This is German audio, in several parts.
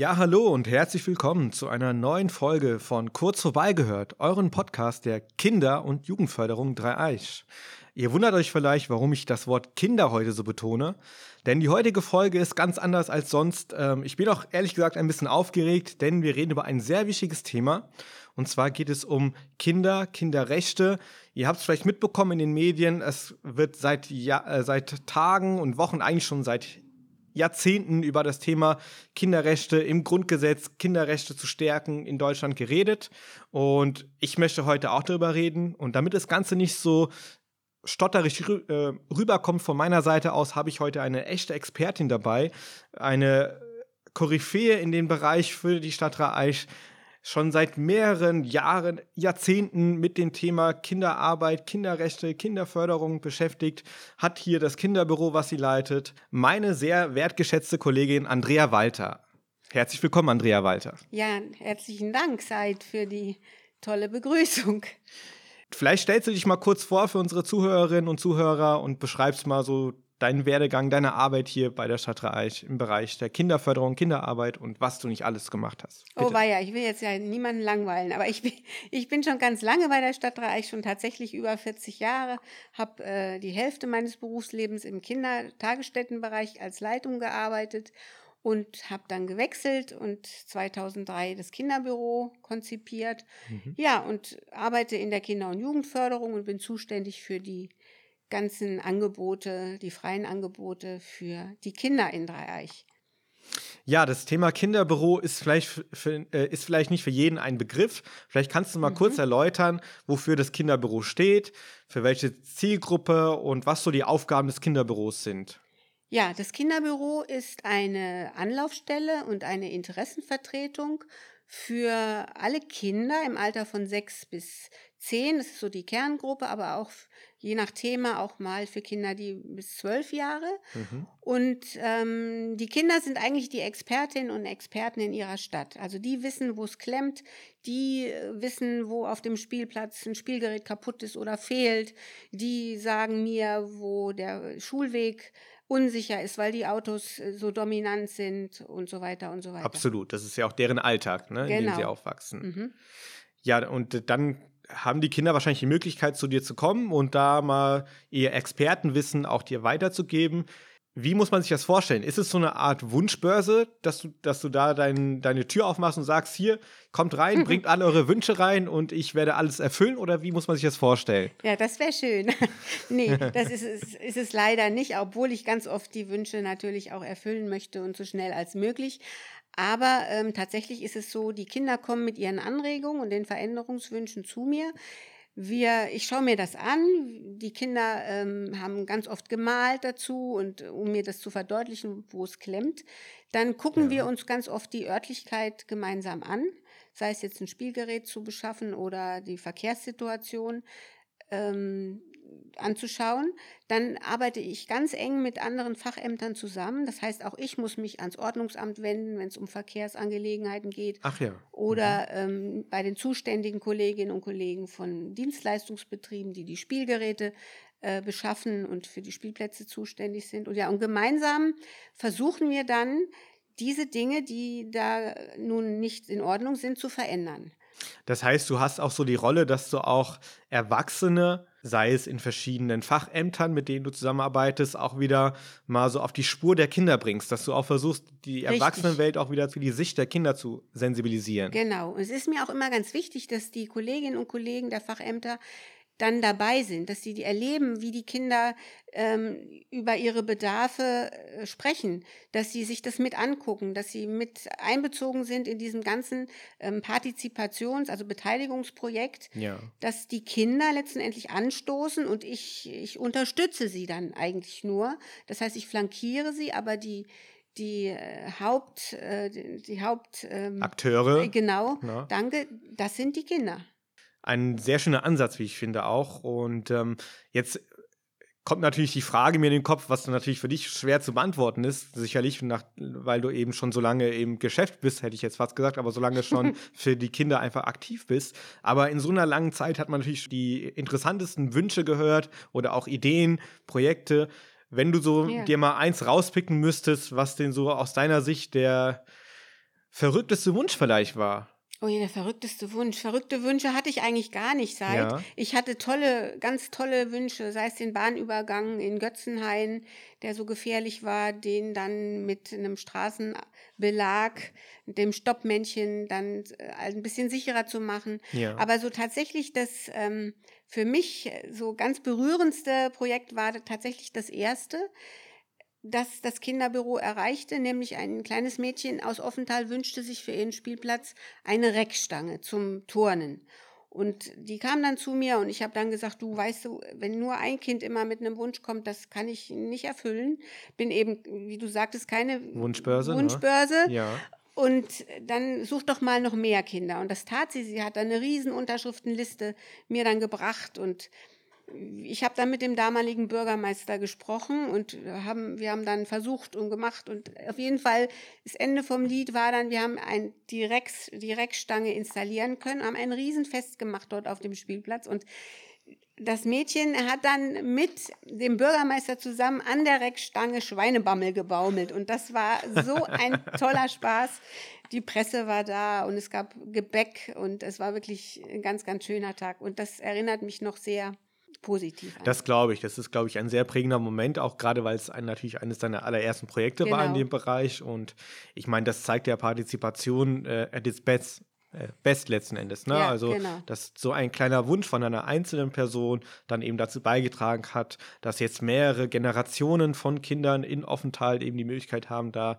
Ja, hallo und herzlich willkommen zu einer neuen Folge von Kurz vorbeigehört, euren Podcast der Kinder- und Jugendförderung Dreieich. Ihr wundert euch vielleicht, warum ich das Wort Kinder heute so betone, denn die heutige Folge ist ganz anders als sonst. Ähm, ich bin auch ehrlich gesagt ein bisschen aufgeregt, denn wir reden über ein sehr wichtiges Thema. Und zwar geht es um Kinder, Kinderrechte. Ihr habt es vielleicht mitbekommen in den Medien, es wird seit, ja, äh, seit Tagen und Wochen, eigentlich schon seit Jahrzehnten über das Thema Kinderrechte im Grundgesetz, Kinderrechte zu stärken in Deutschland geredet. Und ich möchte heute auch darüber reden. Und damit das Ganze nicht so stotterig äh, rüberkommt von meiner Seite aus, habe ich heute eine echte Expertin dabei. Eine Koryphäe in dem Bereich für die Stadt Reich, schon seit mehreren Jahren, Jahrzehnten mit dem Thema Kinderarbeit, Kinderrechte, Kinderförderung beschäftigt, hat hier das Kinderbüro, was sie leitet, meine sehr wertgeschätzte Kollegin Andrea Walter. Herzlich willkommen, Andrea Walter. Ja, herzlichen Dank, Seid, für die tolle Begrüßung. Vielleicht stellst du dich mal kurz vor für unsere Zuhörerinnen und Zuhörer und beschreibst mal so deinen Werdegang, deine Arbeit hier bei der Stadt Reich im Bereich der Kinderförderung, Kinderarbeit und was du nicht alles gemacht hast. Oh, Bitte. Oh, war ja, ich will jetzt ja niemanden langweilen, aber ich bin, ich bin schon ganz lange bei der Stadt Reich, schon tatsächlich über 40 Jahre, habe äh, die Hälfte meines Berufslebens im Kindertagesstättenbereich als Leitung gearbeitet und habe dann gewechselt und 2003 das Kinderbüro konzipiert. Mhm. Ja, und arbeite in der Kinder- und Jugendförderung und bin zuständig für die ganzen Angebote, die freien Angebote für die Kinder in Dreieich. Ja, das Thema Kinderbüro ist vielleicht, für, äh, ist vielleicht nicht für jeden ein Begriff. Vielleicht kannst du mal mhm. kurz erläutern, wofür das Kinderbüro steht, für welche Zielgruppe und was so die Aufgaben des Kinderbüros sind. Ja, das Kinderbüro ist eine Anlaufstelle und eine Interessenvertretung für alle Kinder im Alter von sechs bis zehn. Das ist so die Kerngruppe, aber auch je nach Thema auch mal für Kinder, die bis zwölf Jahre. Mhm. Und ähm, die Kinder sind eigentlich die Expertinnen und Experten in ihrer Stadt. Also die wissen, wo es klemmt, die äh, wissen, wo auf dem Spielplatz ein Spielgerät kaputt ist oder fehlt. Die sagen mir, wo der Schulweg unsicher ist, weil die Autos äh, so dominant sind und so weiter und so weiter. Absolut, das ist ja auch deren Alltag, ne, in dem sie genau. aufwachsen. Mhm. Ja, und dann haben die Kinder wahrscheinlich die Möglichkeit, zu dir zu kommen und da mal ihr Expertenwissen auch dir weiterzugeben. Wie muss man sich das vorstellen? Ist es so eine Art Wunschbörse, dass du, dass du da dein, deine Tür aufmachst und sagst, hier, kommt rein, mhm. bringt alle eure Wünsche rein und ich werde alles erfüllen? Oder wie muss man sich das vorstellen? Ja, das wäre schön. nee, das ist, ist, ist es leider nicht, obwohl ich ganz oft die Wünsche natürlich auch erfüllen möchte und so schnell als möglich. Aber ähm, tatsächlich ist es so, die Kinder kommen mit ihren Anregungen und den Veränderungswünschen zu mir. Wir, ich schaue mir das an. Die Kinder ähm, haben ganz oft gemalt dazu und um mir das zu verdeutlichen, wo es klemmt. Dann gucken ja. wir uns ganz oft die Örtlichkeit gemeinsam an, sei es jetzt ein Spielgerät zu beschaffen oder die Verkehrssituation. Ähm, anzuschauen. Dann arbeite ich ganz eng mit anderen Fachämtern zusammen. Das heißt, auch ich muss mich ans Ordnungsamt wenden, wenn es um Verkehrsangelegenheiten geht. Ach ja. Oder mhm. ähm, bei den zuständigen Kolleginnen und Kollegen von Dienstleistungsbetrieben, die die Spielgeräte äh, beschaffen und für die Spielplätze zuständig sind. Und ja, und gemeinsam versuchen wir dann, diese Dinge, die da nun nicht in Ordnung sind, zu verändern. Das heißt, du hast auch so die Rolle, dass du auch Erwachsene sei es in verschiedenen Fachämtern, mit denen du zusammenarbeitest, auch wieder mal so auf die Spur der Kinder bringst, dass du auch versuchst, die Richtig. Erwachsenenwelt auch wieder für die Sicht der Kinder zu sensibilisieren. Genau. Es ist mir auch immer ganz wichtig, dass die Kolleginnen und Kollegen der Fachämter dann dabei sind, dass sie erleben, wie die Kinder ähm, über ihre Bedarfe äh, sprechen, dass sie sich das mit angucken, dass sie mit einbezogen sind in diesem ganzen ähm, Partizipations-, also Beteiligungsprojekt, ja. dass die Kinder letztendlich anstoßen und ich, ich unterstütze sie dann eigentlich nur. Das heißt, ich flankiere sie, aber die, die äh, Haupt, äh, die Haupt ähm, Akteure. Genau, ja. danke, das sind die Kinder ein sehr schöner Ansatz, wie ich finde auch. Und ähm, jetzt kommt natürlich die Frage mir in den Kopf, was natürlich für dich schwer zu beantworten ist, sicherlich, nach, weil du eben schon so lange im Geschäft bist, hätte ich jetzt fast gesagt, aber so lange schon für die Kinder einfach aktiv bist. Aber in so einer langen Zeit hat man natürlich die interessantesten Wünsche gehört oder auch Ideen, Projekte. Wenn du so ja. dir mal eins rauspicken müsstest, was denn so aus deiner Sicht der verrückteste Wunsch vielleicht war. Oh ja, der verrückteste Wunsch. Verrückte Wünsche hatte ich eigentlich gar nicht seit. Ja. Ich hatte tolle, ganz tolle Wünsche, sei es den Bahnübergang in Götzenhain, der so gefährlich war, den dann mit einem Straßenbelag, dem Stoppmännchen dann äh, ein bisschen sicherer zu machen. Ja. Aber so tatsächlich das ähm, für mich so ganz berührendste Projekt war tatsächlich das erste das das Kinderbüro erreichte, nämlich ein kleines Mädchen aus Offenthal wünschte sich für ihren Spielplatz eine Reckstange zum Turnen. Und die kam dann zu mir und ich habe dann gesagt, du weißt du, wenn nur ein Kind immer mit einem Wunsch kommt, das kann ich nicht erfüllen. Bin eben, wie du sagtest, keine Wunschbörse. Ne? Wunschbörse. Ne? Ja. Und dann such doch mal noch mehr Kinder. Und das tat sie. Sie hat dann eine riesen Unterschriftenliste mir dann gebracht und ich habe dann mit dem damaligen Bürgermeister gesprochen und haben, wir haben dann versucht und gemacht. Und auf jeden Fall das Ende vom Lied war dann, wir haben ein Direkt, Direktstange installieren können, haben ein Riesenfest gemacht dort auf dem Spielplatz. Und das Mädchen hat dann mit dem Bürgermeister zusammen an der Reckstange Schweinebammel gebaumelt. Und das war so ein toller Spaß. Die Presse war da und es gab Gebäck und es war wirklich ein ganz, ganz schöner Tag. Und das erinnert mich noch sehr positiv an. Das glaube ich. Das ist, glaube ich, ein sehr prägender Moment, auch gerade weil es ein, natürlich eines deiner allerersten Projekte genau. war in genau. dem Bereich. Und ich meine, das zeigt ja Partizipation äh, at its best. Äh, best letzten Endes. Ne? Ja, also, genau. dass so ein kleiner Wunsch von einer einzelnen Person dann eben dazu beigetragen hat, dass jetzt mehrere Generationen von Kindern in Offenthal eben die Möglichkeit haben, da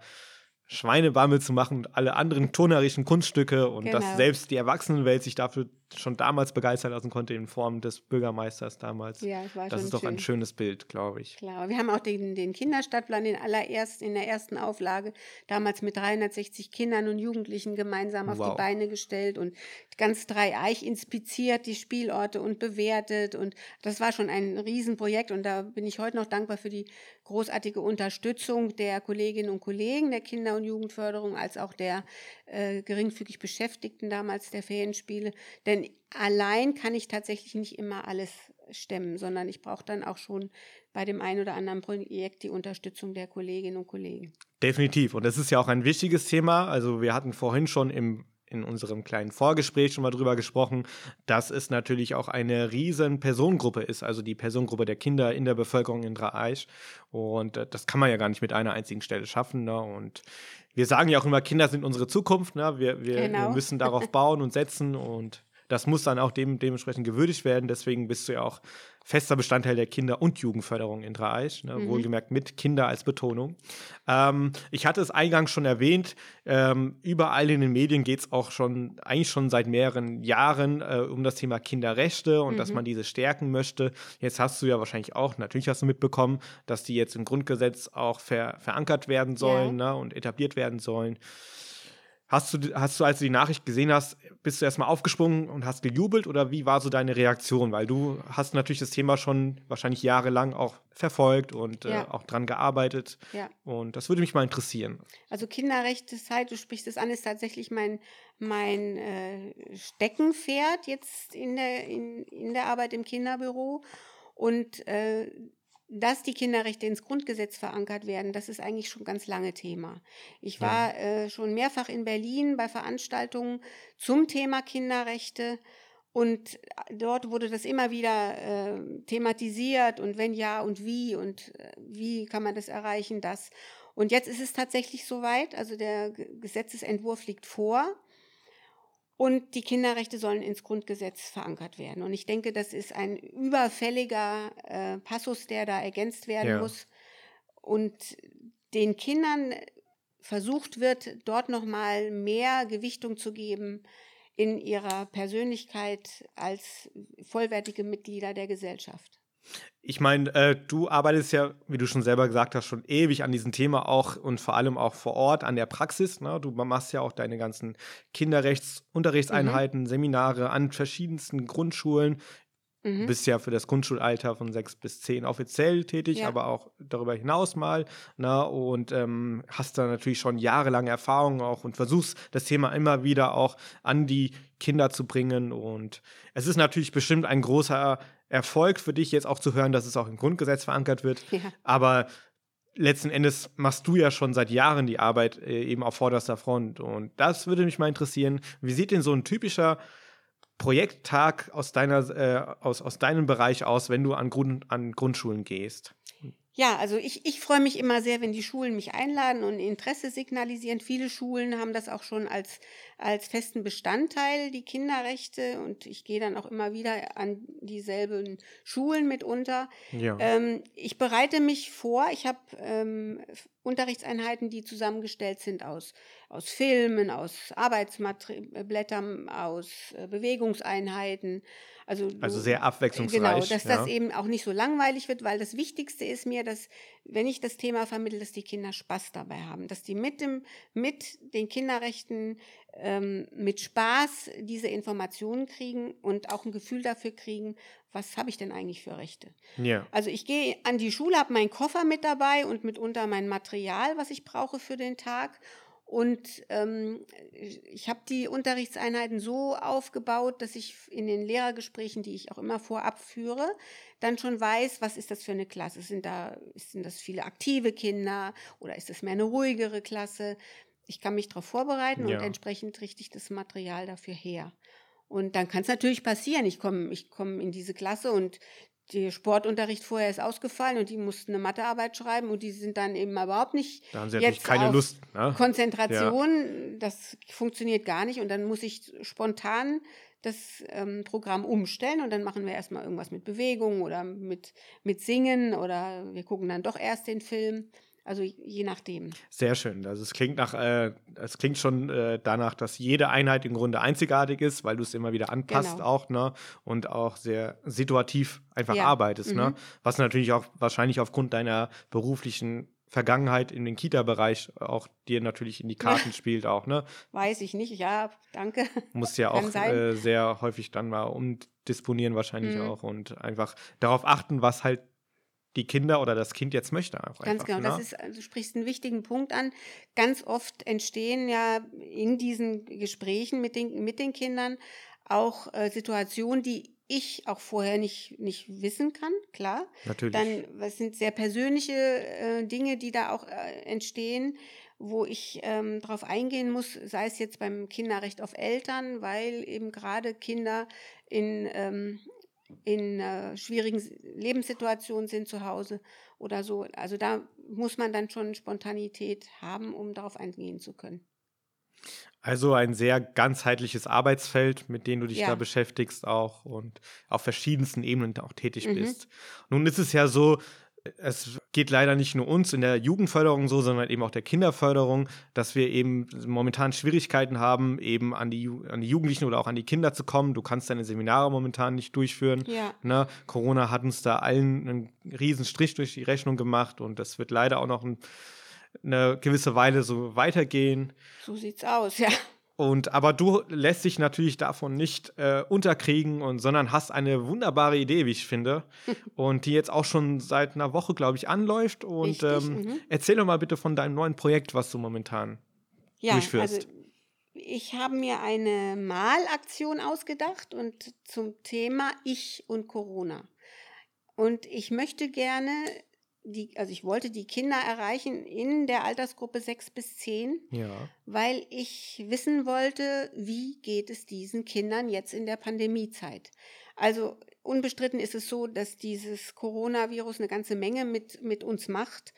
Schweinebammel zu machen und alle anderen turnerischen Kunststücke und genau. dass selbst die Erwachsenenwelt sich dafür schon damals begeistern lassen konnte in Form des Bürgermeisters damals. Ja, das war Das ist doch schön. ein schönes Bild, glaube ich. Klar, wir haben auch den, den Kinderstadtplan in, allererst, in der ersten Auflage damals mit 360 Kindern und Jugendlichen gemeinsam auf wow. die Beine gestellt und ganz Dreieich inspiziert, die Spielorte und bewertet. Und das war schon ein Riesenprojekt und da bin ich heute noch dankbar für die großartige Unterstützung der Kolleginnen und Kollegen der Kinder- und Jugendförderung als auch der äh, geringfügig Beschäftigten damals der Ferienspiele. Denn allein kann ich tatsächlich nicht immer alles stemmen, sondern ich brauche dann auch schon bei dem einen oder anderen Projekt die Unterstützung der Kolleginnen und Kollegen. Definitiv. Und das ist ja auch ein wichtiges Thema. Also wir hatten vorhin schon im in unserem kleinen Vorgespräch schon mal drüber gesprochen, dass es natürlich auch eine riesen Personengruppe ist, also die Personengruppe der Kinder in der Bevölkerung in Dreieich. Und äh, das kann man ja gar nicht mit einer einzigen Stelle schaffen. Ne? Und wir sagen ja auch immer, Kinder sind unsere Zukunft. Ne? Wir, wir, genau. wir müssen darauf bauen und setzen und das muss dann auch dem, dementsprechend gewürdigt werden. Deswegen bist du ja auch fester Bestandteil der Kinder- und Jugendförderung in Dreieich, ne? mhm. wohlgemerkt mit Kinder als Betonung. Ähm, ich hatte es eingangs schon erwähnt, ähm, überall in den Medien geht es auch schon, eigentlich schon seit mehreren Jahren äh, um das Thema Kinderrechte und mhm. dass man diese stärken möchte. Jetzt hast du ja wahrscheinlich auch, natürlich hast du mitbekommen, dass die jetzt im Grundgesetz auch ver verankert werden sollen ja. ne? und etabliert werden sollen. Hast du, hast du, als du die Nachricht gesehen hast, bist du erstmal aufgesprungen und hast gejubelt oder wie war so deine Reaktion? Weil du hast natürlich das Thema schon wahrscheinlich jahrelang auch verfolgt und äh, ja. äh, auch dran gearbeitet. Ja. Und das würde mich mal interessieren. Also Kinderrechteszeit, du sprichst es an, ist tatsächlich mein, mein äh, Steckenpferd jetzt in der, in, in der Arbeit im Kinderbüro. Und äh, dass die Kinderrechte ins Grundgesetz verankert werden, das ist eigentlich schon ganz lange Thema. Ich war äh, schon mehrfach in Berlin bei Veranstaltungen zum Thema Kinderrechte und dort wurde das immer wieder äh, thematisiert und wenn ja und wie und äh, wie kann man das erreichen, das. Und jetzt ist es tatsächlich soweit, also der Gesetzesentwurf liegt vor. Und die Kinderrechte sollen ins Grundgesetz verankert werden. Und ich denke, das ist ein überfälliger äh, Passus, der da ergänzt werden ja. muss. Und den Kindern versucht wird, dort nochmal mehr Gewichtung zu geben in ihrer Persönlichkeit als vollwertige Mitglieder der Gesellschaft. Ich meine, äh, du arbeitest ja, wie du schon selber gesagt hast, schon ewig an diesem Thema auch und vor allem auch vor Ort an der Praxis. Ne? Du machst ja auch deine ganzen Kinderrechtsunterrichtseinheiten, mhm. Seminare an verschiedensten Grundschulen. Mhm. Du bist ja für das Grundschulalter von sechs bis zehn offiziell tätig, ja. aber auch darüber hinaus mal. Ne? Und ähm, hast da natürlich schon jahrelange Erfahrung auch und versuchst das Thema immer wieder auch an die Kinder zu bringen. Und es ist natürlich bestimmt ein großer Erfolg für dich, jetzt auch zu hören, dass es auch im Grundgesetz verankert wird. Ja. Aber letzten Endes machst du ja schon seit Jahren die Arbeit äh, eben auf vorderster Front. Und das würde mich mal interessieren. Wie sieht denn so ein typischer Projekttag aus, deiner, äh, aus, aus deinem Bereich aus, wenn du an, Grund, an Grundschulen gehst? Ja, also ich, ich freue mich immer sehr, wenn die Schulen mich einladen und Interesse signalisieren. Viele Schulen haben das auch schon als, als festen Bestandteil, die Kinderrechte. Und ich gehe dann auch immer wieder an dieselben Schulen mitunter. Ja. Ähm, ich bereite mich vor. Ich habe ähm, Unterrichtseinheiten, die zusammengestellt sind aus, aus Filmen, aus Arbeitsblättern, aus äh, Bewegungseinheiten. Also, also sehr abwechslungsreich. Genau, dass ja. das eben auch nicht so langweilig wird, weil das Wichtigste ist mir, dass, wenn ich das Thema vermittle, dass die Kinder Spaß dabei haben, dass die mit, dem, mit den Kinderrechten ähm, mit Spaß diese Informationen kriegen und auch ein Gefühl dafür kriegen, was habe ich denn eigentlich für Rechte. Ja. Also ich gehe an die Schule, habe meinen Koffer mit dabei und mitunter mein Material, was ich brauche für den Tag und ähm, ich habe die Unterrichtseinheiten so aufgebaut, dass ich in den Lehrergesprächen, die ich auch immer vorab führe, dann schon weiß, was ist das für eine Klasse? Sind, da, sind das viele aktive Kinder oder ist das mehr eine ruhigere Klasse? Ich kann mich darauf vorbereiten ja. und entsprechend richte ich das Material dafür her. Und dann kann es natürlich passieren, ich komme ich komm in diese Klasse und der Sportunterricht vorher ist ausgefallen und die mussten eine Mathearbeit schreiben und die sind dann eben überhaupt nicht. Da haben sie jetzt keine Lust. Ne? Konzentration, ja. das funktioniert gar nicht und dann muss ich spontan das ähm, Programm umstellen und dann machen wir erstmal irgendwas mit Bewegung oder mit, mit Singen oder wir gucken dann doch erst den Film. Also je nachdem. Sehr schön. Also es klingt nach, äh, es klingt schon äh, danach, dass jede Einheit im Grunde einzigartig ist, weil du es immer wieder anpasst genau. auch, ne? Und auch sehr situativ einfach ja. arbeitest, ne? mhm. ne? Was natürlich auch wahrscheinlich aufgrund deiner beruflichen Vergangenheit in den Kita-Bereich auch dir natürlich in die Karten spielt auch, ne? Weiß ich nicht, ja, danke. Muss ja auch äh, sehr häufig dann mal umdisponieren wahrscheinlich mhm. auch und einfach darauf achten, was halt die Kinder oder das Kind jetzt möchte. Ganz einfach, genau, ne? das ist, also du sprichst einen wichtigen Punkt an. Ganz oft entstehen ja in diesen Gesprächen mit den, mit den Kindern auch äh, Situationen, die ich auch vorher nicht, nicht wissen kann, klar. Natürlich. Dann, was sind sehr persönliche äh, Dinge, die da auch äh, entstehen, wo ich ähm, darauf eingehen muss, sei es jetzt beim Kinderrecht auf Eltern, weil eben gerade Kinder in, ähm, in äh, schwierigen Lebenssituationen sind zu Hause oder so. Also da muss man dann schon Spontanität haben, um darauf eingehen zu können. Also ein sehr ganzheitliches Arbeitsfeld, mit dem du dich ja. da beschäftigst auch und auf verschiedensten Ebenen auch tätig mhm. bist. Nun ist es ja so, es geht leider nicht nur uns in der Jugendförderung so, sondern eben auch der Kinderförderung, dass wir eben momentan Schwierigkeiten haben, eben an die, an die Jugendlichen oder auch an die Kinder zu kommen. Du kannst deine Seminare momentan nicht durchführen. Ja. Ne? Corona hat uns da allen einen riesen Strich durch die Rechnung gemacht und das wird leider auch noch ein, eine gewisse Weile so weitergehen. So sieht's aus, ja. Und aber du lässt dich natürlich davon nicht äh, unterkriegen und sondern hast eine wunderbare Idee, wie ich finde, und die jetzt auch schon seit einer Woche, glaube ich, anläuft. Und Richtig, ähm, mhm. erzähl doch mal bitte von deinem neuen Projekt, was du momentan ja, durchführst. Also ich habe mir eine Malaktion ausgedacht und zum Thema Ich und Corona. Und ich möchte gerne die, also ich wollte die Kinder erreichen in der Altersgruppe 6 bis 10, ja. weil ich wissen wollte, wie geht es diesen Kindern jetzt in der Pandemiezeit. Also unbestritten ist es so, dass dieses Coronavirus eine ganze Menge mit, mit uns macht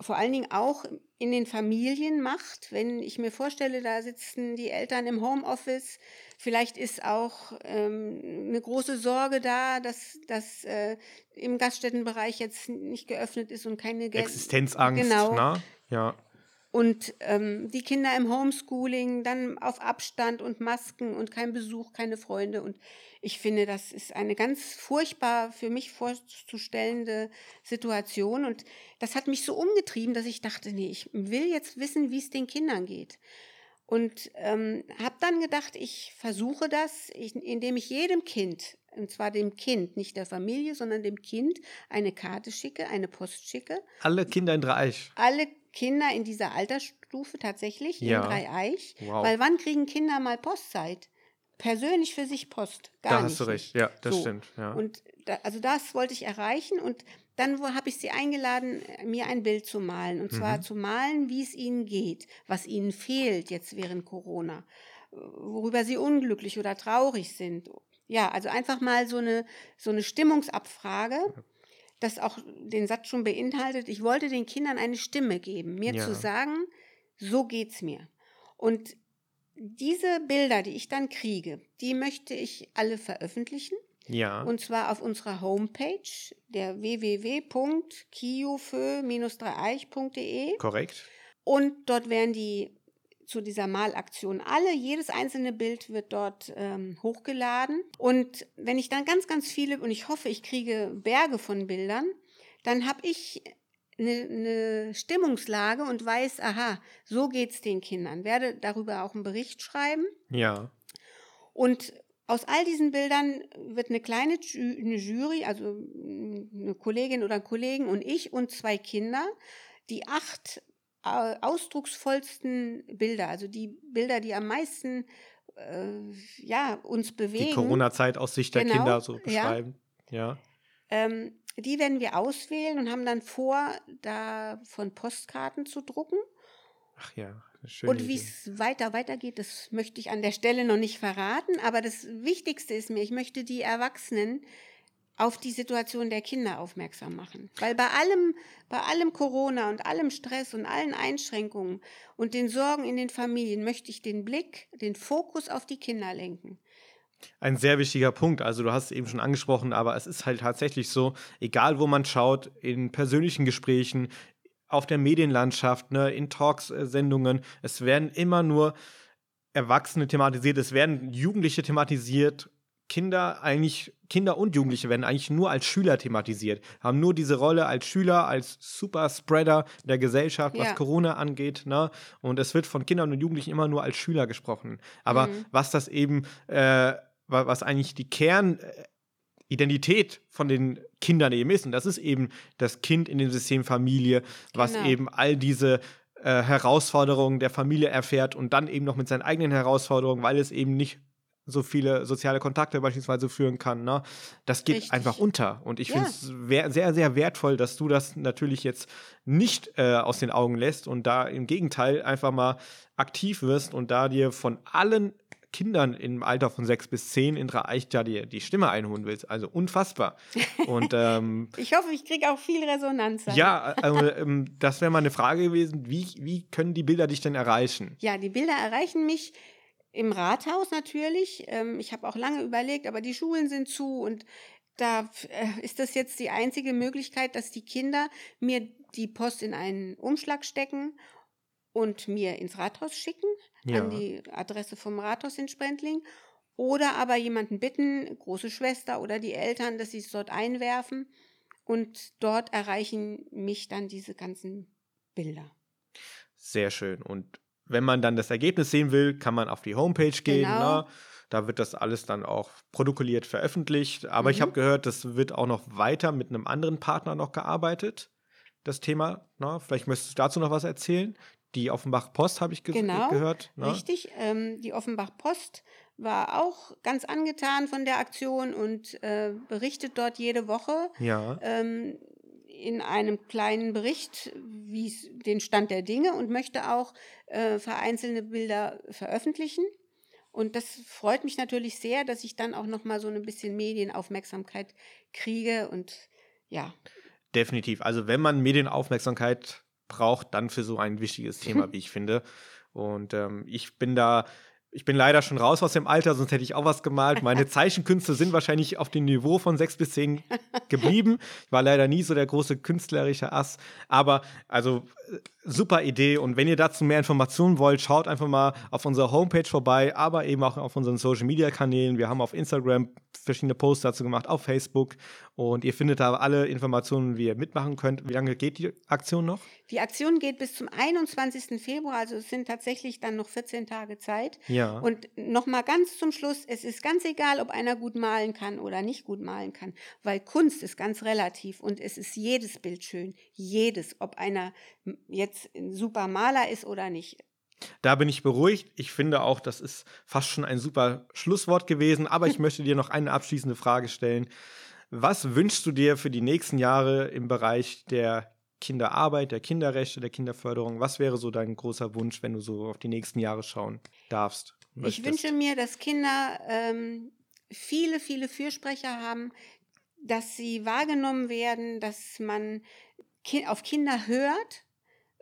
vor allen Dingen auch in den Familien macht. Wenn ich mir vorstelle, da sitzen die Eltern im Homeoffice, vielleicht ist auch ähm, eine große Sorge da, dass das äh, im Gaststättenbereich jetzt nicht geöffnet ist und keine Geld Existenzangst, genau. Ne? Ja. Und ähm, die Kinder im Homeschooling, dann auf Abstand und Masken und kein Besuch, keine Freunde. Und ich finde, das ist eine ganz furchtbar für mich vorzustellende Situation. Und das hat mich so umgetrieben, dass ich dachte, nee, ich will jetzt wissen, wie es den Kindern geht. Und ähm, habe dann gedacht, ich versuche das, ich, indem ich jedem Kind, und zwar dem Kind, nicht der Familie, sondern dem Kind, eine Karte schicke, eine Post schicke. Alle Kinder in Dreieich. Alle Kinder in dieser Altersstufe tatsächlich ja. in Dreieich. Wow. Weil wann kriegen Kinder mal Postzeit? Persönlich für sich Post. Gar da nicht. hast du recht, ja, das so. stimmt. Ja. Und da, also das wollte ich erreichen und dann habe ich sie eingeladen, mir ein Bild zu malen. Und zwar Mhm. zu malen, wie es ihnen geht, was ihnen fehlt jetzt während Corona, äh, worüber sie unglücklich oder traurig sind. Ja, also einfach mal so eine, so eine Stimmungsabfrage, das auch den Satz schon beinhaltet. Ich wollte den Kindern eine Stimme geben, mir Ja. zu sagen, so geht's mir. Und diese Bilder, die ich dann kriege, die möchte ich alle veröffentlichen. Ja. Und zwar auf unserer Homepage, der www.kiofö-dreieich.de. Korrekt. Und dort werden die zu dieser Malaktion alle, jedes einzelne Bild wird dort ähm, hochgeladen. Und wenn ich dann ganz, ganz viele, und ich hoffe, ich kriege Berge von Bildern, dann habe ich eine, eine Stimmungslage und weiß, aha, so geht's den Kindern. Werde darüber auch einen Bericht schreiben. Ja. Und aus all diesen Bildern wird eine kleine eine Jury, also eine Kollegin oder Kollegen und ich und zwei Kinder, die acht ausdrucksvollsten Bilder, also die Bilder, die am meisten äh, ja, uns bewegen. Die Corona-Zeit aus Sicht der Genau, Kinder so ja. beschreiben. Ja. Ähm, die werden wir auswählen und haben dann vor, davon Postkarten zu drucken. Ach ja, eine schöne Und wie es weiter weitergeht, das möchte ich an der Stelle noch nicht verraten. Aber das Wichtigste ist mir, ich möchte die Erwachsenen auf die Situation der Kinder aufmerksam machen. Weil bei allem, bei allem Corona und allem Stress und allen Einschränkungen und den Sorgen in den Familien möchte ich den Blick, den Fokus auf die Kinder lenken. Ein sehr wichtiger Punkt. Also du hast es eben schon angesprochen, aber es ist halt tatsächlich so, egal wo man schaut, in persönlichen Gesprächen, auf der Medienlandschaft, ne, in Talks-Sendungen, es werden immer nur Erwachsene thematisiert, es werden Jugendliche thematisiert, Kinder eigentlich, Kinder und Jugendliche werden eigentlich nur als Schüler thematisiert, haben nur diese Rolle als Schüler, als Superspreader der Gesellschaft, was Ja. Corona angeht, ne? Und es wird von Kindern und Jugendlichen immer nur als Schüler gesprochen. Aber Mhm. was das eben, äh, wa- was eigentlich die Kernidentität von den Kindern eben ist, und das ist eben das Kind in dem System Familie, was Genau. eben all diese äh, Herausforderungen der Familie erfährt und dann eben noch mit seinen eigenen Herausforderungen, weil es eben nicht so viele soziale Kontakte beispielsweise führen kann. Ne? Das geht Richtig. einfach unter. Und ich Ja. finde es sehr, sehr wertvoll, dass du das natürlich jetzt nicht äh, aus den Augen lässt und da im Gegenteil einfach mal aktiv wirst und da dir von allen Kindern im Alter von sechs bis zehn in Dreieich da die, die Stimme einholen willst. Also unfassbar. Und ähm, Ich hoffe, ich kriege auch viel Resonanz. damit. ja, also, ähm, das wäre mal eine Frage gewesen. Wie, wie können die Bilder dich denn erreichen? Ja, die Bilder erreichen mich im Rathaus natürlich. Ähm, ich habe auch lange überlegt, aber die Schulen sind zu und da äh, ist das jetzt die einzige Möglichkeit, dass die Kinder mir die Post in einen Umschlag stecken und mir ins Rathaus schicken, Ja. an die Adresse vom Rathaus in Sprendling. Oder aber jemanden bitten, große Schwester oder die Eltern, dass sie es dort einwerfen. Und dort erreichen mich dann diese ganzen Bilder. Sehr schön. Und wenn man dann das Ergebnis sehen will, kann man auf die Homepage gehen. Genau. Ne? Da wird das alles dann auch protokolliert veröffentlicht. Aber ich Mhm. habe gehört, das wird auch noch weiter mit einem anderen Partner noch gearbeitet, das Thema. Ne? Vielleicht möchtest du dazu noch was erzählen. Die Offenbach Post habe ich ge Genau, gehört. Ne? Richtig, ähm, die Offenbach Post war auch ganz angetan von der Aktion und äh, berichtet dort jede Woche Ja, ähm, in einem kleinen Bericht, wie den Stand der Dinge und möchte auch äh, vereinzelte Bilder veröffentlichen. Und das freut mich natürlich sehr, dass ich dann auch noch mal so ein bisschen Medienaufmerksamkeit kriege und ja, definitiv. Also wenn man Medienaufmerksamkeit braucht, dann für so ein wichtiges Thema, wie ich finde. Und ähm, ich bin da, ich bin leider schon raus aus dem Alter, sonst hätte ich auch was gemalt. Meine Zeichenkünste sind wahrscheinlich auf dem Niveau von sechs bis zehn geblieben. Ich war leider nie so der große künstlerische Ass. Aber also super Idee. Und wenn ihr dazu mehr Informationen wollt, schaut einfach mal auf unserer Homepage vorbei, aber eben auch auf unseren Social Media Kanälen. Wir haben auf Instagram verschiedene Posts dazu gemacht, auf Facebook. Und ihr findet da alle Informationen, wie ihr mitmachen könnt. Wie lange geht die Aktion noch? Die Aktion geht bis zum 21. Februar, also es sind tatsächlich dann noch 14 Tage Zeit. Ja. Und nochmal ganz zum Schluss, es ist ganz egal, ob einer gut malen kann oder nicht gut malen kann, weil Kunst ist ganz relativ und es ist jedes Bild schön, jedes, ob einer jetzt ein super Maler ist oder nicht. Da bin ich beruhigt. Ich finde auch, das ist fast schon ein super Schlusswort gewesen. Aber ich möchte dir noch eine abschließende Frage stellen. Was wünschst du dir für die nächsten Jahre im Bereich der Kinderarbeit, der Kinderrechte, der Kinderförderung? Was wäre so dein großer Wunsch, wenn du so auf die nächsten Jahre schauen darfst? Möchtest? Ich wünsche mir, dass Kinder ähm, viele, viele Fürsprecher haben, dass sie wahrgenommen werden, dass man auf Kinder hört,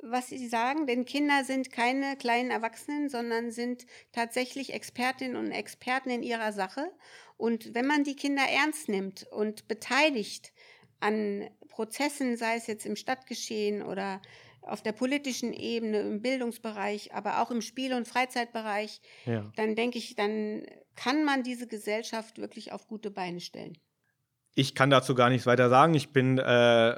was sie sagen, denn Kinder sind keine kleinen Erwachsenen, sondern sind tatsächlich Expertinnen und Experten in ihrer Sache. Und wenn man die Kinder ernst nimmt und beteiligt an Prozessen, sei es jetzt im Stadtgeschehen oder auf der politischen Ebene, im Bildungsbereich, aber auch im Spiel- und Freizeitbereich, ja. dann denke ich, dann kann man diese Gesellschaft wirklich auf gute Beine stellen. Ich kann dazu gar nichts weiter sagen. Ich bin äh,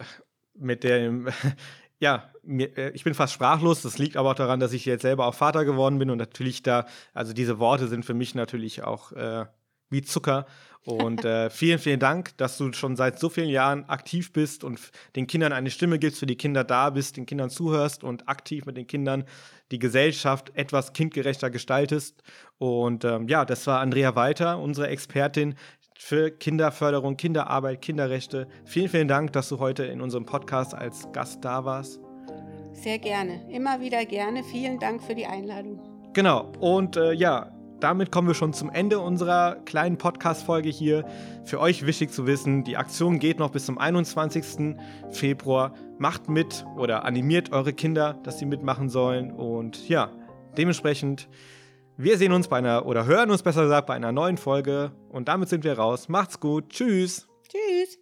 mit dem, ja, mir, äh, ich bin fast sprachlos. Das liegt aber auch daran, dass ich jetzt selber auch Vater geworden bin und natürlich da, also diese Worte sind für mich natürlich auch äh, wie Zucker. Und äh, vielen, vielen Dank, dass du schon seit so vielen Jahren aktiv bist und den Kindern eine Stimme gibst, für die Kinder da bist, den Kindern zuhörst und aktiv mit den Kindern die Gesellschaft etwas kindgerechter gestaltest. Und ähm, ja, das war Andrea Walter, unsere Expertin für Kinderförderung, Kinderarbeit, Kinderrechte. Vielen, vielen Dank, dass du heute in unserem Podcast als Gast da warst. Sehr gerne, immer wieder gerne. Vielen Dank für die Einladung. Genau, und äh, ja, damit kommen wir schon zum Ende unserer kleinen Podcast-Folge hier. Für euch wichtig zu wissen, die Aktion geht noch bis zum 21. Februar. Macht mit oder animiert eure Kinder, dass sie mitmachen sollen. Und ja, dementsprechend, wir sehen uns bei einer oder hören uns besser gesagt bei einer neuen Folge. Und damit sind wir raus. Macht's gut. Tschüss. Tschüss.